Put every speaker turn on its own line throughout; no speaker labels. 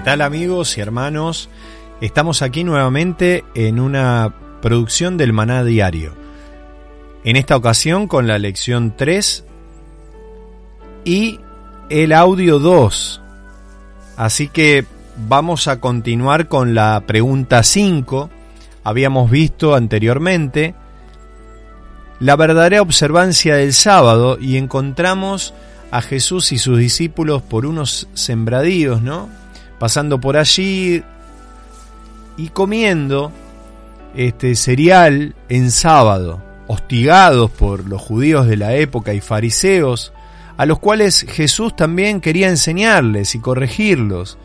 Tal amigos y hermanos? Estamos aquí nuevamente en una producción del Maná Diario. En esta ocasión con la lección 3 y el audio 2. Así que vamos a continuar con la pregunta 5. Habíamos visto anteriormente la verdadera observancia del sábado y encontramos a Jesús y sus discípulos por unos sembradíos, ¿no? Pasando por allí y comiendo este cereal en sábado, hostigados por los judíos de la época y fariseos, a los cuales Jesús también quería enseñarles y corregirlos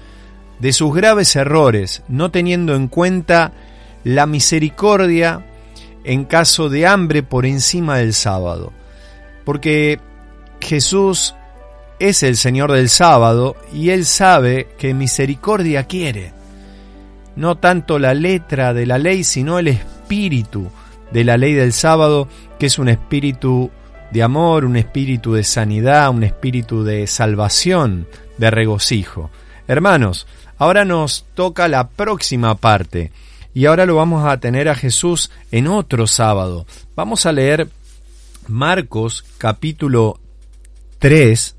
de sus graves errores, no teniendo en cuenta la misericordia en caso de hambre por encima del sábado. Porque Jesús es el Señor del sábado y Él sabe que misericordia quiere. No tanto la letra de la ley, sino el espíritu de la ley del sábado, que es un espíritu de amor, un espíritu de sanidad, un espíritu de salvación, de regocijo. Hermanos, ahora nos toca la próxima parte y ahora lo vamos a tener a Jesús en otro sábado. Vamos a leer Marcos capítulo 3,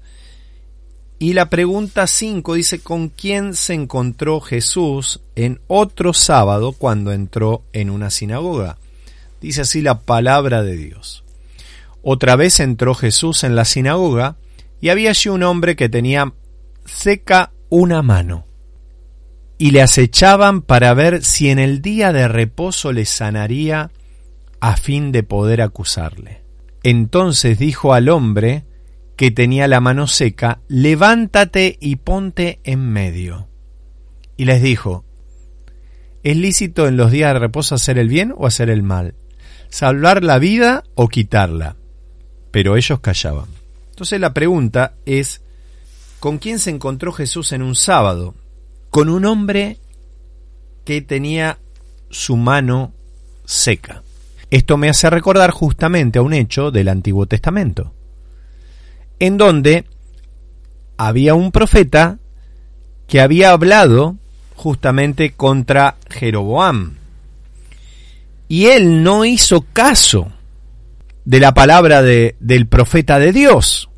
y la pregunta 5 dice, ¿con quién se encontró Jesús en otro sábado cuando entró en una sinagoga? Dice así la palabra de Dios. Otra vez entró Jesús en la sinagoga y había allí un hombre que tenía seca una mano. Y le acechaban para ver si en el día de reposo le sanaría a fin de poder acusarle. Entonces dijo al hombre, que tenía la mano seca, levántate y ponte en medio. Y les dijo, ¿es lícito en los días de reposo hacer el bien o hacer el mal? ¿Salvar la vida o quitarla? Pero ellos callaban. Entonces la pregunta es, ¿con quién se encontró Jesús en un sábado? Con un hombre que tenía su mano seca. Esto me hace recordar justamente a un hecho del Antiguo Testamento en donde había un profeta que había hablado justamente contra Jeroboam. Y él no hizo caso de la palabra de, del profeta de Dios.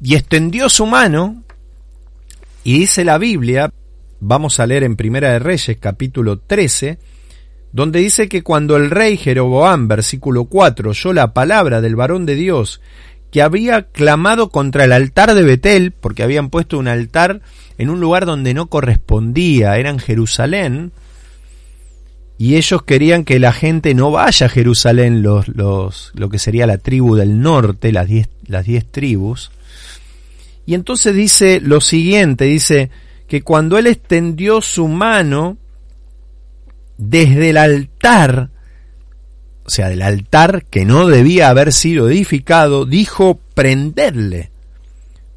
Y extendió su mano y dice la Biblia, vamos a leer en Primera de Reyes capítulo 13, donde dice que cuando el rey Jeroboam, versículo 4, oyó la palabra del varón de Dios que había clamado contra el altar de Betel, porque habían puesto un altar en un lugar donde no correspondía, era en Jerusalén, y ellos querían que la gente no vaya a Jerusalén, los, los, lo que sería la tribu del norte, las diez, las diez tribus. Y entonces dice lo siguiente, dice que cuando él extendió su mano desde el altar, o sea, del altar que no debía haber sido edificado, dijo prenderle.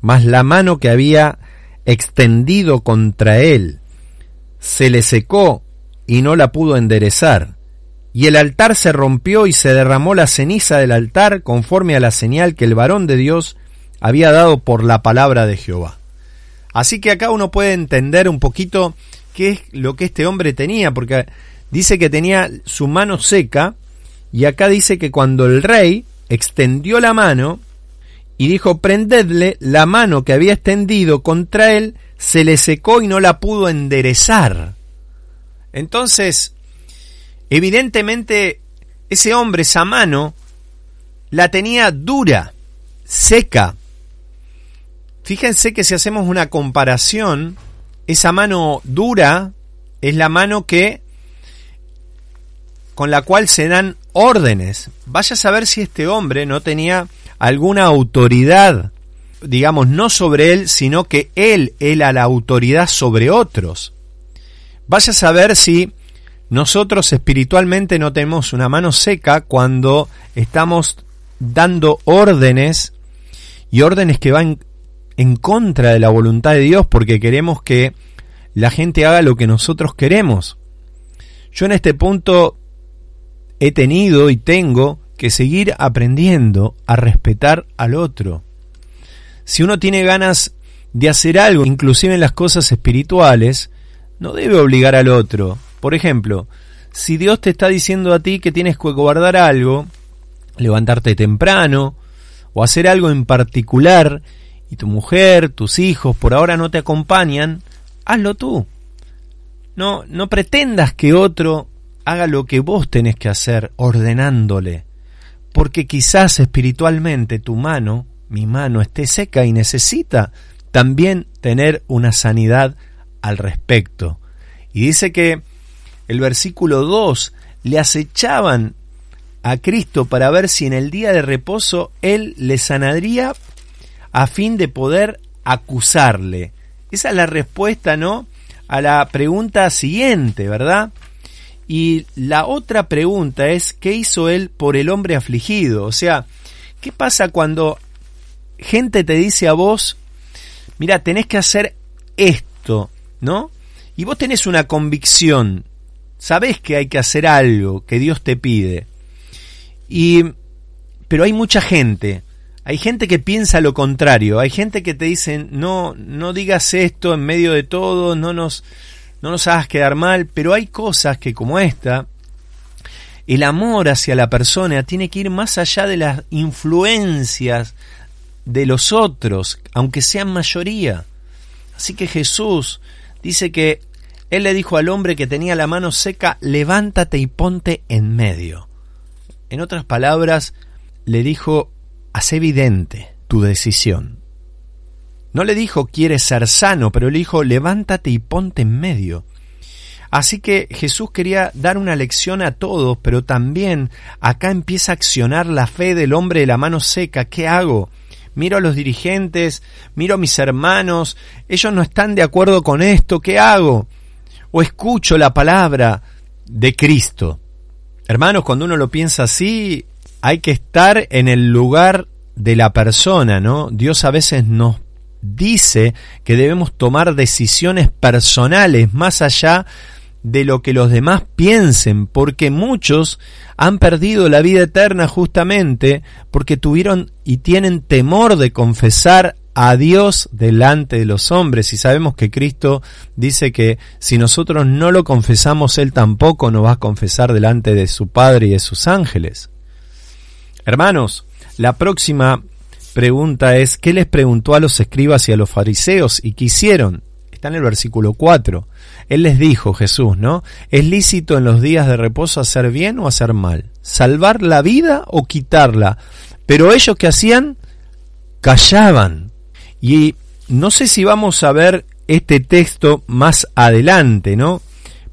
Mas la mano que había extendido contra él se le secó y no la pudo enderezar. Y el altar se rompió y se derramó la ceniza del altar conforme a la señal que el varón de Dios había dado por la palabra de Jehová. Así que acá uno puede entender un poquito qué es lo que este hombre tenía, porque dice que tenía su mano seca, y acá dice que cuando el rey extendió la mano y dijo, prendedle, la mano que había extendido contra él se le secó y no la pudo enderezar. Entonces, evidentemente, ese hombre, esa mano, la tenía dura, seca. Fíjense que si hacemos una comparación, esa mano dura es la mano que con la cual se dan órdenes. Vaya a saber si este hombre no tenía alguna autoridad, digamos, no sobre él, sino que él era la autoridad sobre otros. Vaya a saber si nosotros espiritualmente no tenemos una mano seca cuando estamos dando órdenes y órdenes que van en contra de la voluntad de Dios porque queremos que la gente haga lo que nosotros queremos. Yo en este punto he tenido y tengo que seguir aprendiendo a respetar al otro. Si uno tiene ganas de hacer algo, inclusive en las cosas espirituales, no debe obligar al otro. Por ejemplo, si Dios te está diciendo a ti que tienes que guardar algo, levantarte temprano, o hacer algo en particular, y tu mujer, tus hijos por ahora no te acompañan, hazlo tú. No, no pretendas que otro haga lo que vos tenés que hacer ordenándole, porque quizás espiritualmente tu mano, mi mano, esté seca y necesita también tener una sanidad al respecto. Y dice que el versículo 2 le acechaban a Cristo para ver si en el día de reposo Él le sanaría a fin de poder acusarle. Esa es la respuesta, ¿no? A la pregunta siguiente, ¿verdad? Y la otra pregunta es, ¿qué hizo Él por el hombre afligido? O sea, ¿qué pasa cuando gente te dice a vos, mira, tenés que hacer esto, ¿no? Y vos tenés una convicción, sabés que hay que hacer algo que Dios te pide. Y pero hay mucha gente, hay gente que piensa lo contrario, hay gente que te dice, "No, no digas esto en medio de todo, no nos no nos hagas quedar mal", pero hay cosas que como esta el amor hacia la persona tiene que ir más allá de las influencias de los otros, aunque sean mayoría. Así que Jesús dice que él le dijo al hombre que tenía la mano seca, levántate y ponte en medio. En otras palabras, le dijo, haz evidente tu decisión. No le dijo, quieres ser sano, pero le dijo, levántate y ponte en medio. Así que Jesús quería dar una lección a todos, pero también acá empieza a accionar la fe del hombre de la mano seca. ¿Qué hago? Miro a los dirigentes, miro a mis hermanos, ellos no están de acuerdo con esto, ¿qué hago? O escucho la palabra de Cristo. Hermanos, cuando uno lo piensa así, hay que estar en el lugar de la persona, ¿no? Dios a veces nos dice que debemos tomar decisiones personales más allá de lo que los demás piensen, porque muchos han perdido la vida eterna justamente porque tuvieron y tienen temor de confesar a Dios delante de los hombres y sabemos que Cristo dice que si nosotros no lo confesamos, Él tampoco nos va a confesar delante de su Padre y de sus ángeles. Hermanos, la próxima pregunta es, ¿qué les preguntó a los escribas y a los fariseos y qué hicieron? Está en el versículo 4. Él les dijo, Jesús, ¿no? ¿Es lícito en los días de reposo hacer bien o hacer mal? ¿Salvar la vida o quitarla? Pero ellos que hacían, callaban. Y no sé si vamos a ver este texto más adelante, ¿no?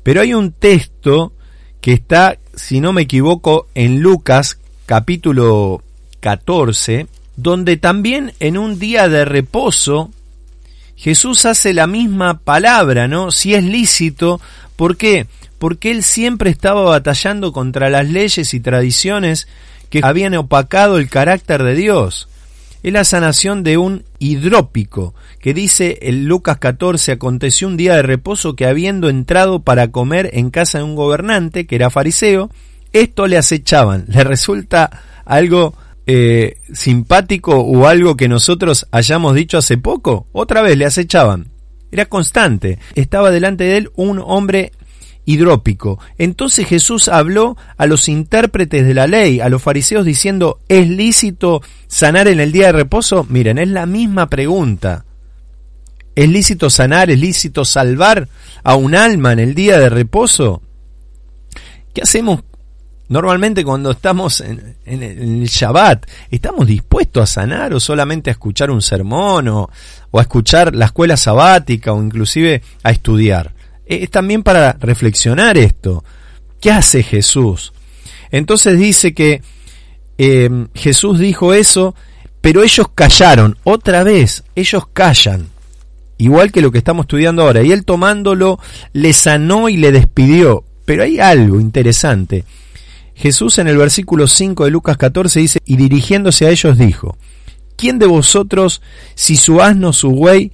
Pero hay un texto que está, si no me equivoco, en Lucas capítulo 14, donde también en un día de reposo Jesús hace la misma palabra, ¿no? Si es lícito, ¿por qué? porque él siempre estaba batallando contra las leyes y tradiciones que habían opacado el carácter de Dios. Es la sanación de un hidrópico, que dice en Lucas 14, aconteció un día de reposo que habiendo entrado para comer en casa de un gobernante, que era fariseo, esto le acechaban. Le resulta algo eh, simpático o algo que nosotros hayamos dicho hace poco. Otra vez le acechaban. Era constante. Estaba delante de él un hombre hidrópico. Entonces Jesús habló a los intérpretes de la ley, a los fariseos, diciendo, ¿es lícito sanar en el día de reposo? Miren, es la misma pregunta. ¿Es lícito sanar? ¿Es lícito salvar a un alma en el día de reposo? ¿Qué hacemos normalmente cuando estamos en, el Shabbat? ¿Estamos dispuestos a sanar o solamente a escuchar un sermón o a escuchar la escuela sabática o inclusive a estudiar? es también para reflexionar esto. ¿Qué hace Jesús? Entonces dice que eh, Jesús dijo eso, pero ellos callaron. Otra vez, ellos callan. Igual que lo que estamos estudiando ahora. Y él tomándolo, le sanó y le despidió. Pero hay algo interesante. Jesús en el versículo 5 de Lucas 14 dice, y dirigiéndose a ellos dijo, ¿quién de vosotros, si su asno su buey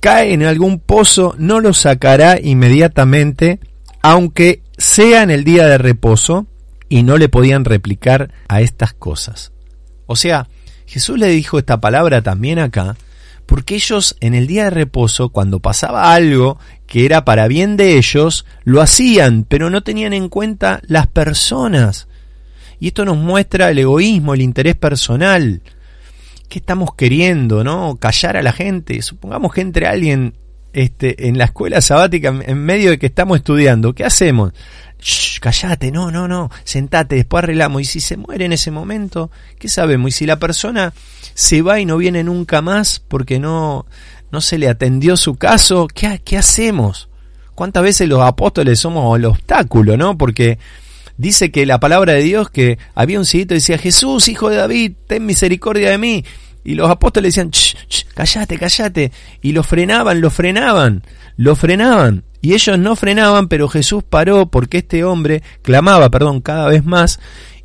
cae en algún pozo, no lo sacará inmediatamente, aunque sea en el día de reposo, y no le podían replicar a estas cosas. O sea, Jesús le dijo esta palabra también acá, porque ellos en el día de reposo, cuando pasaba algo que era para bien de ellos, lo hacían, pero no tenían en cuenta las personas. Y esto nos muestra el egoísmo, el interés personal. ¿qué estamos queriendo, no? Callar a la gente. Supongamos que entre alguien este, en la escuela sabática en medio de que estamos estudiando. ¿Qué hacemos? Callate, no, no, no, sentate, después arreglamos. Y si se muere en ese momento, ¿qué sabemos? Y si la persona se va y no viene nunca más porque no, no se le atendió su caso, ¿qué, qué hacemos? ¿Cuántas veces los apóstoles somos el obstáculo, no? Porque dice que la palabra de Dios que había un cieguito y decía, Jesús, hijo de David, ten misericordia de mí. Y los apóstoles decían, ch, callate, callate. Y lo frenaban, lo frenaban, lo frenaban. Y ellos no frenaban, pero Jesús paró porque este hombre clamaba, perdón, cada vez más.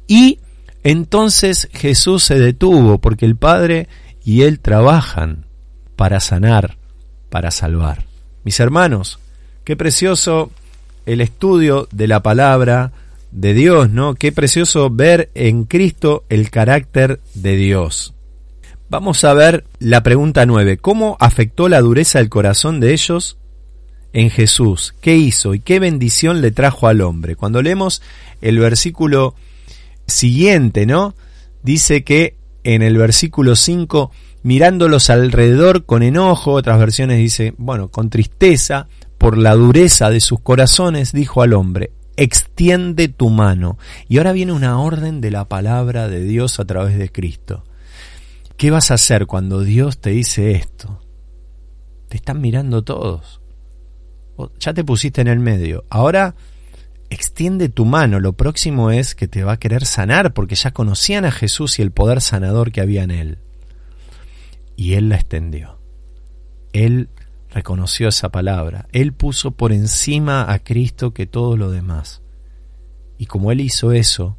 Y entonces Jesús se detuvo porque el Padre y Él trabajan para sanar, para salvar. Mis hermanos, qué precioso el estudio de la palabra de Dios, ¿no? Qué precioso ver en Cristo el carácter de Dios. Vamos a ver la pregunta 9. ¿Cómo afectó la dureza del corazón de ellos en Jesús? ¿Qué hizo y qué bendición le trajo al hombre? Cuando leemos el versículo siguiente, ¿no? Dice que en el versículo 5, mirándolos alrededor con enojo, otras versiones dice, bueno, con tristeza, por la dureza de sus corazones, dijo al hombre, extiende tu mano. Y ahora viene una orden de la palabra de Dios a través de Cristo. ¿Qué vas a hacer cuando Dios te dice esto? Te están mirando todos. Ya te pusiste en el medio. Ahora extiende tu mano. Lo próximo es que te va a querer sanar porque ya conocían a Jesús y el poder sanador que había en él. Y él la extendió. Él reconoció esa palabra. Él puso por encima a Cristo que todo lo demás. Y como él hizo eso,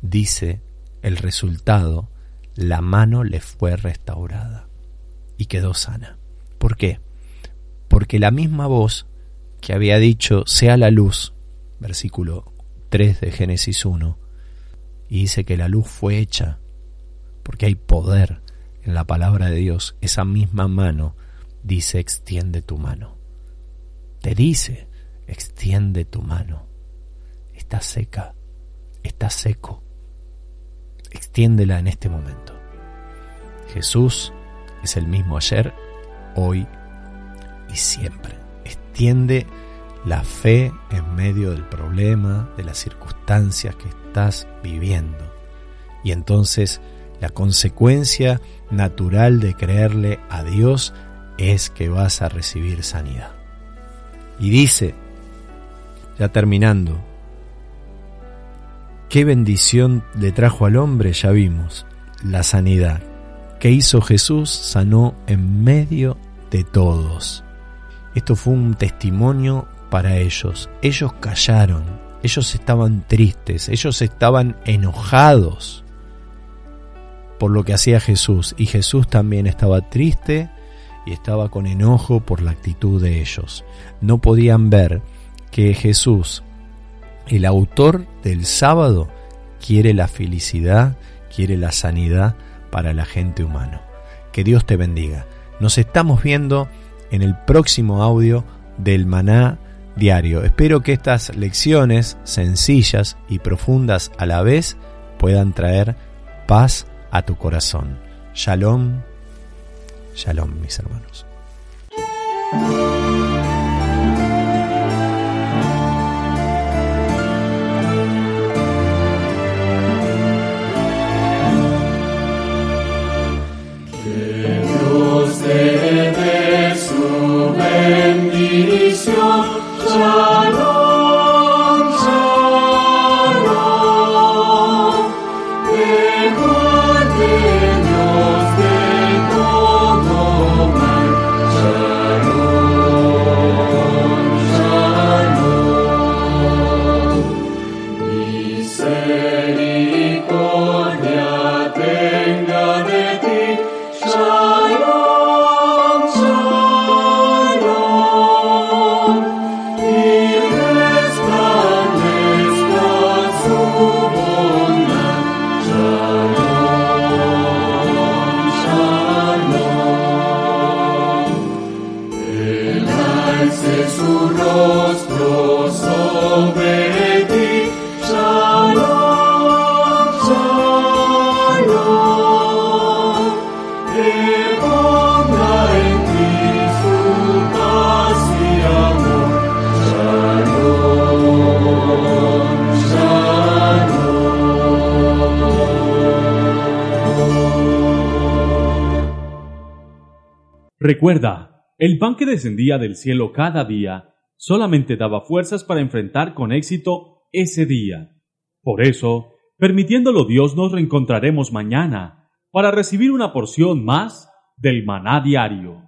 dice el resultado, la mano le fue restaurada y quedó sana. ¿Por qué? Porque la misma voz que había dicho, sea la luz, versículo 3 de Génesis 1, y dice que la luz fue hecha, porque hay poder en la palabra de Dios, esa misma mano dice extiende tu mano. Te dice extiende tu mano. Está seca, está seco. Extiéndela en este momento. Jesús es el mismo ayer, hoy siempre. Extiende la fe en medio del problema, de las circunstancias que estás viviendo. Y entonces la consecuencia natural de creerle a Dios es que vas a recibir sanidad. Y dice, ya terminando, qué bendición le trajo al hombre, ya vimos, la sanidad. ¿Qué hizo Jesús? Sanó en medio de todos. Esto fue un testimonio para ellos. Ellos callaron, ellos estaban tristes, ellos estaban enojados por lo que hacía Jesús. Y Jesús también estaba triste y estaba con enojo por la actitud de ellos. No podían ver que Jesús, el autor del sábado, quiere la felicidad, quiere la sanidad para la gente humana. Que Dios te bendiga. Nos estamos viendo en el próximo audio del maná diario. Espero que estas lecciones sencillas y profundas a la vez puedan traer paz a tu corazón. Shalom, shalom mis hermanos.
Recuerda, el pan que descendía del cielo cada día solamente daba fuerzas para enfrentar con éxito ese día. Por eso, permitiéndolo Dios, nos reencontraremos mañana para recibir una porción más del maná diario.